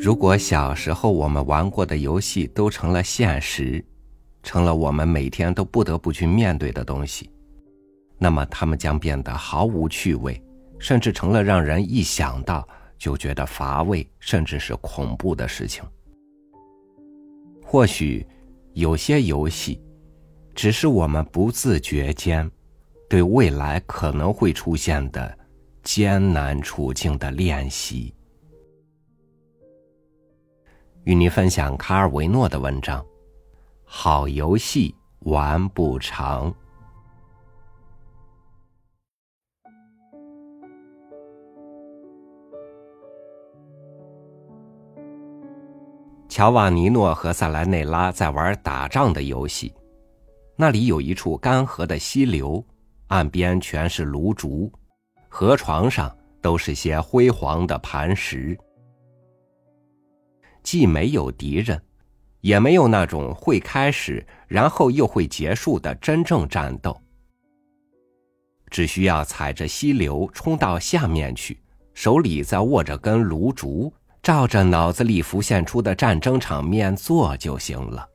如果小时候我们玩过的游戏都成了现实，成了我们每天都不得不去面对的东西，那么它们将变得毫无趣味，甚至成了让人一想到就觉得乏味，甚至是恐怖的事情。或许，有些游戏，只是我们不自觉间，对未来可能会出现的艰难处境的练习。与您分享卡尔维诺的文章：好游戏玩不长。乔瓦尼诺和塞莱内拉在玩打仗的游戏，那里有一处干涸的溪流，岸边全是芦竹，河床上都是些辉煌的磐石。既没有敌人，也没有那种会开始然后又会结束的真正战斗。只需要踩着溪流冲到下面去，手里再握着根芦竹，照着脑子里浮现出的战争场面做就行了。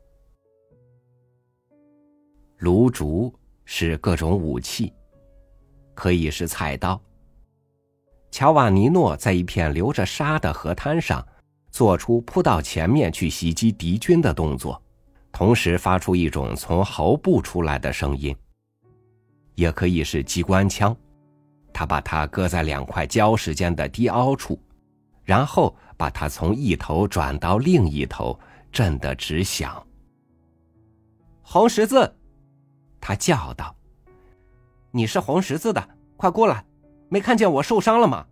芦竹是各种武器，可以是菜刀。乔瓦尼诺在一片流着沙的河滩上。做出扑到前面去袭击敌军的动作，同时发出一种从喉部出来的声音。也可以是机关枪，他把它搁在两块礁石间的低凹处，然后把它从一头转到另一头，震得直响。红十字，他叫道：“你是红十字的，快过来！没看见我受伤了吗？”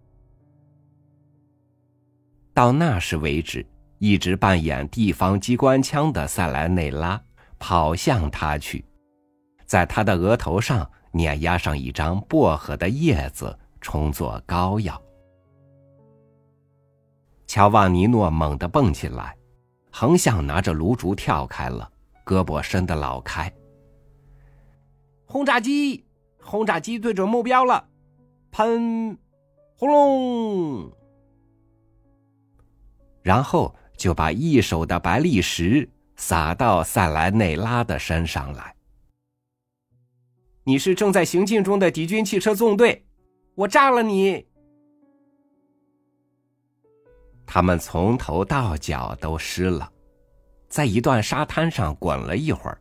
到那时为止，一直扮演地方机关枪的塞莱内拉跑向他去，在他的额头上碾压上一张薄荷的叶子，充作膏药。乔瓦尼诺猛地蹦起来，横向拿着炉烛跳开了，胳膊伸得老开。轰炸机，轰炸机对准目标了，喷，轰隆！然后就把一手的白砾石撒到塞莱内拉的身上来。你是正在行进中的敌军汽车纵队，我炸了你！他们从头到脚都湿了，在一段沙滩上滚了一会儿。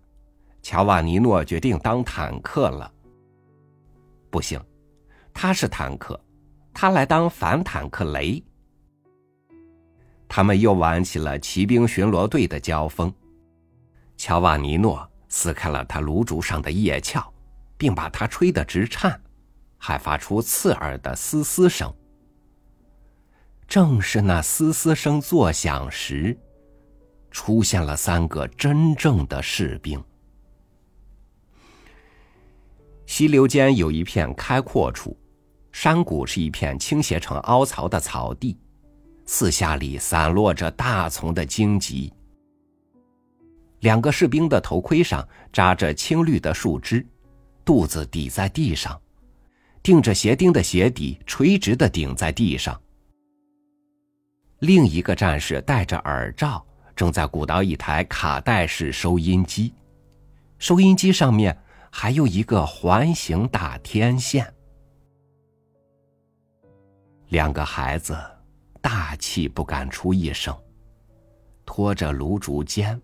乔瓦尼诺决定当坦克了。不行，他是坦克，他来当反坦克雷。他们又玩起了骑兵巡逻队的交锋。乔瓦尼诺撕开了他炉烛上的叶鞘，并把它吹得直颤，还发出刺耳的嘶嘶声。正是那嘶嘶声作响时，出现了三个真正的士兵。溪流间有一片开阔处，山谷是一片倾斜成凹槽的草地。四下里散落着大丛的荆棘。两个士兵的头盔上扎着青绿的树枝，肚子抵在地上，钉着鞋钉的鞋底垂直的顶在地上。另一个战士戴着耳罩，正在鼓捣一台卡带式收音机，收音机上面还有一个环形大天线。两个孩子。大气不敢出一声，拖着炉烛尖，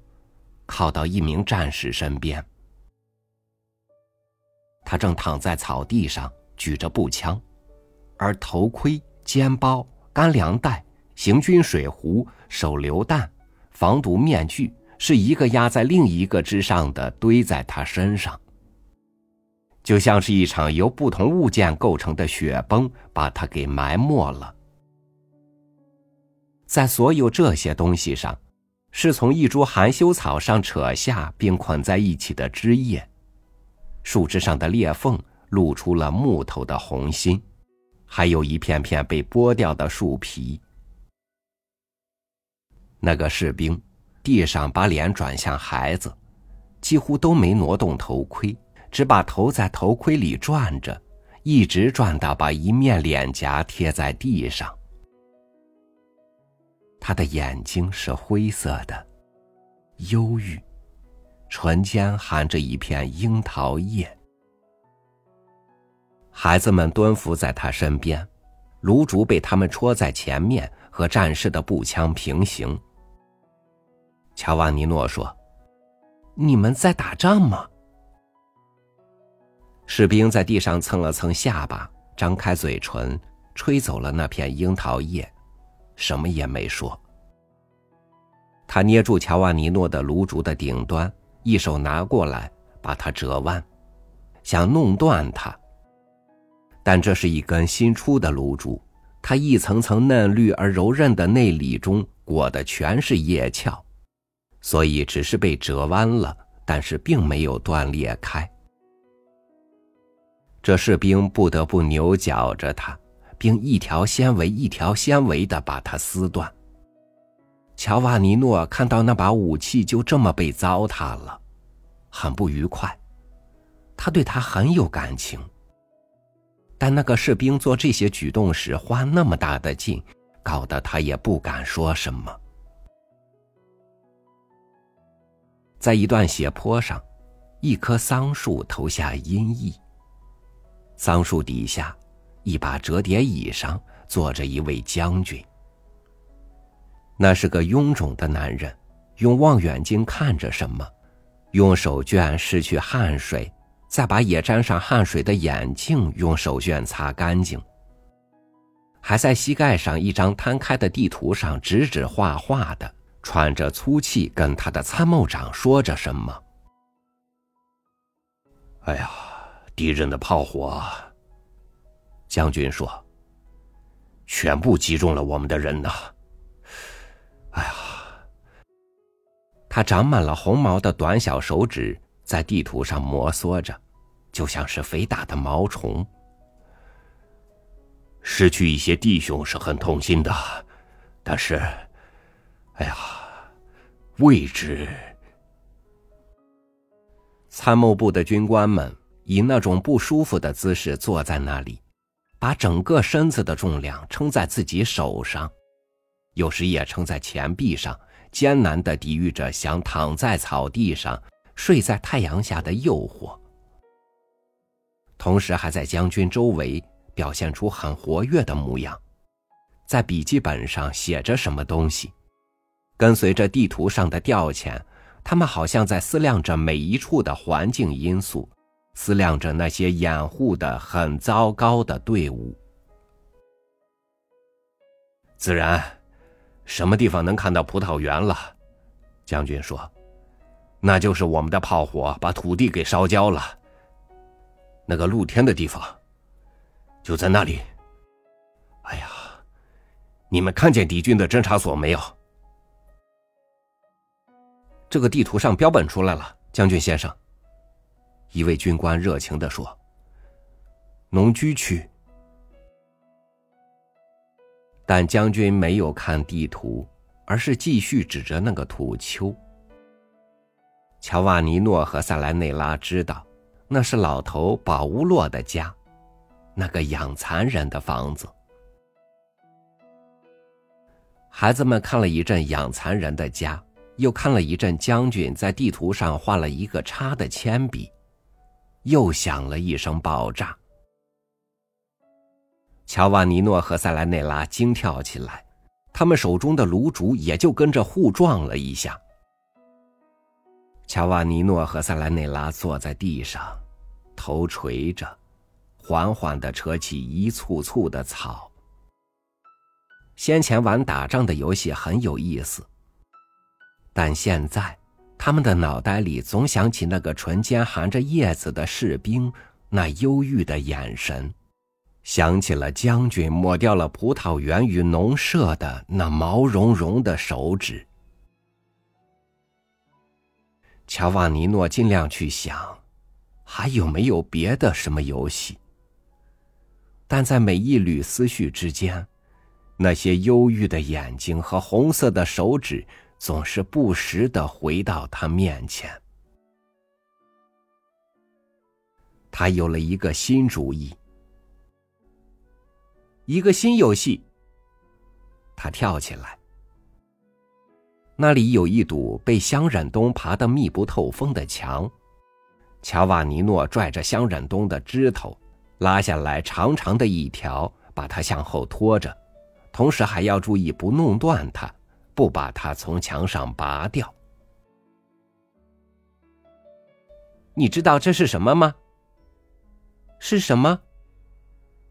靠到一名战士身边。他正躺在草地上，举着步枪，而头盔、肩包、干粮袋、行军水壶、手榴弹、防毒面具，是一个压在另一个之上的，堆在他身上，就像是一场由不同物件构成的雪崩，把他给埋没了。在所有这些东西上，是从一株含羞草上扯下并捆在一起的枝叶，树枝上的裂缝露出了木头的红心，还有一片片被剥掉的树皮。那个士兵，地上把脸转向孩子，几乎都没挪动头盔，只把头在头盔里转着，一直转到把一面脸颊贴在地上。他的眼睛是灰色的，忧郁，唇间含着一片樱桃叶。孩子们蹲伏在他身边，炉烛被他们戳在前面，和战士的步枪平行。乔瓦尼诺说：“你们在打仗吗？”士兵在地上蹭了蹭下巴，张开嘴唇，吹走了那片樱桃叶。什么也没说。他捏住乔瓦尼诺的炉烛的顶端，一手拿过来，把它折弯，想弄断它。但这是一根新出的炉烛，它一层层嫩绿而柔韧的内里中裹的全是叶鞘，所以只是被折弯了，但是并没有断裂开。这士兵不得不扭绞着它。并一条纤维一条纤维的把它撕断。乔瓦尼诺看到那把武器就这么被糟蹋了，很不愉快。他对他很有感情，但那个士兵做这些举动时花那么大的劲，搞得他也不敢说什么。在一段斜坡上，一棵桑树投下阴翳。桑树底下。一把折叠椅上坐着一位将军。那是个臃肿的男人，用望远镜看着什么，用手绢拭去汗水，再把也沾上汗水的眼镜用手绢擦干净。还在膝盖上一张摊开的地图上指指画画的，喘着粗气，跟他的参谋长说着什么。哎呀，敌人的炮火！将军说：“全部击中了我们的人呐！”哎呀，他长满了红毛的短小手指在地图上摩挲着，就像是肥大的毛虫。失去一些弟兄是很痛心的，但是，哎呀，位置……参谋部的军官们以那种不舒服的姿势坐在那里。把整个身子的重量撑在自己手上，有时也撑在前臂上，艰难的抵御着想躺在草地上睡在太阳下的诱惑。同时，还在将军周围表现出很活跃的模样，在笔记本上写着什么东西。跟随着地图上的调遣，他们好像在思量着每一处的环境因素。思量着那些掩护的很糟糕的队伍，自然，什么地方能看到葡萄园了？将军说：“那就是我们的炮火把土地给烧焦了。那个露天的地方，就在那里。哎呀，你们看见敌军的侦察所没有？这个地图上标本出来了，将军先生。”一位军官热情的说：“农居区。”但将军没有看地图，而是继续指着那个土丘。乔瓦尼诺和塞莱内拉知道，那是老头保乌洛的家，那个养蚕人的房子。孩子们看了一阵养蚕人的家，又看了一阵将军在地图上画了一个叉的铅笔。又响了一声爆炸，乔瓦尼诺和塞莱内拉惊跳起来，他们手中的炉烛也就跟着互撞了一下。乔瓦尼诺和塞莱内拉坐在地上，头垂着，缓缓的扯起一簇簇的草。先前玩打仗的游戏很有意思，但现在。他们的脑袋里总想起那个唇间含着叶子的士兵，那忧郁的眼神，想起了将军抹掉了葡萄园与农舍的那毛茸茸的手指。乔瓦尼诺尽量去想，还有没有别的什么游戏？但在每一缕思绪之间，那些忧郁的眼睛和红色的手指。总是不时的回到他面前。他有了一个新主意，一个新游戏。他跳起来，那里有一堵被香忍冬爬得密不透风的墙。乔瓦尼诺拽着香忍冬的枝头，拉下来长长的一条，把它向后拖着，同时还要注意不弄断它，不把它从墙上拔掉。你知道这是什么吗？是什么？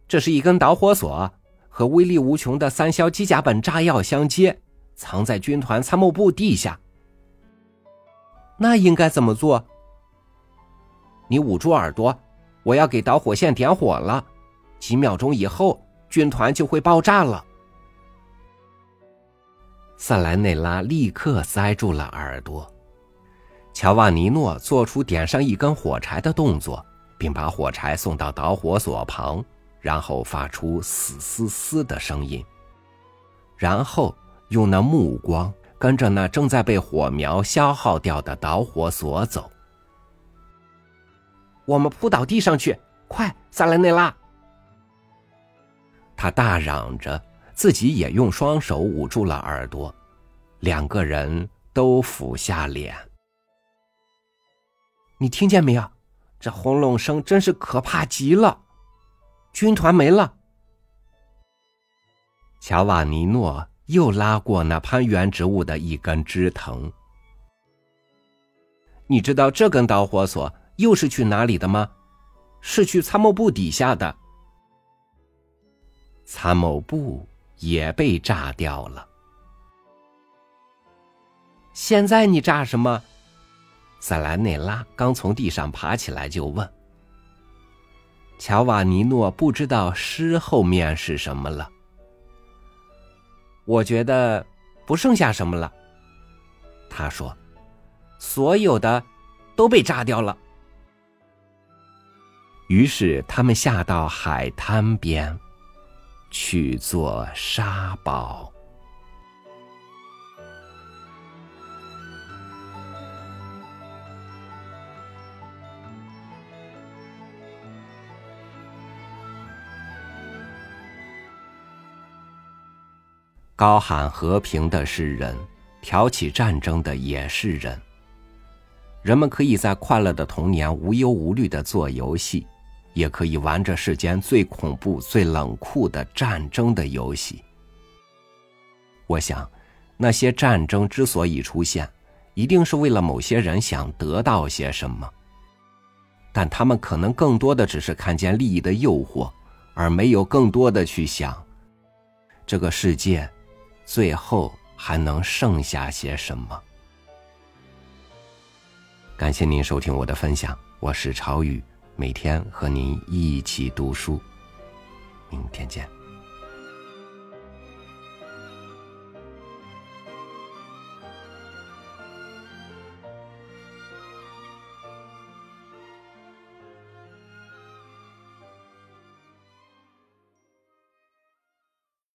这是一根导火索，和威力无穷的三硝机甲苯炸药相接，藏在军团参谋部地下。那应该怎么做？你捂住耳朵，我要给导火线点火了，几秒钟以后，军团就会爆炸了。萨莱内拉立刻塞住了耳朵。乔瓦尼诺做出点上一根火柴的动作，并把火柴送到导火索旁，然后发出“嘶嘶嘶”的声音，然后用那目光跟着那正在被火苗消耗掉的导火索走。我们扑倒地上去，快，萨莱内拉！他大嚷着，自己也用双手捂住了耳朵，两个人都俯下脸。你听见没有？这轰隆声真是可怕极了！军团没了。乔瓦尼诺又拉过那攀援植物的一根枝藤。你知道这根导火索又是去哪里的吗？是去参谋部底下的。参谋部也被炸掉了。现在你炸什么？塞兰内拉刚从地上爬起来，就问：“乔瓦尼诺不知道诗后面是什么了。”我觉得不剩下什么了。他说：“所有的都被炸掉了。”于是他们下到海滩边，去做沙堡。高喊和平的是人，挑起战争的也是人。人们可以在快乐的童年无忧无虑的做游戏，也可以玩着世间最恐怖、最冷酷的战争的游戏。我想，那些战争之所以出现，一定是为了某些人想得到些什么。但他们可能更多的只是看见利益的诱惑，而没有更多的去想这个世界。最后还能剩下些什么？感谢您收听我的分享，我是朝雨，每天和您一起读书，明天见。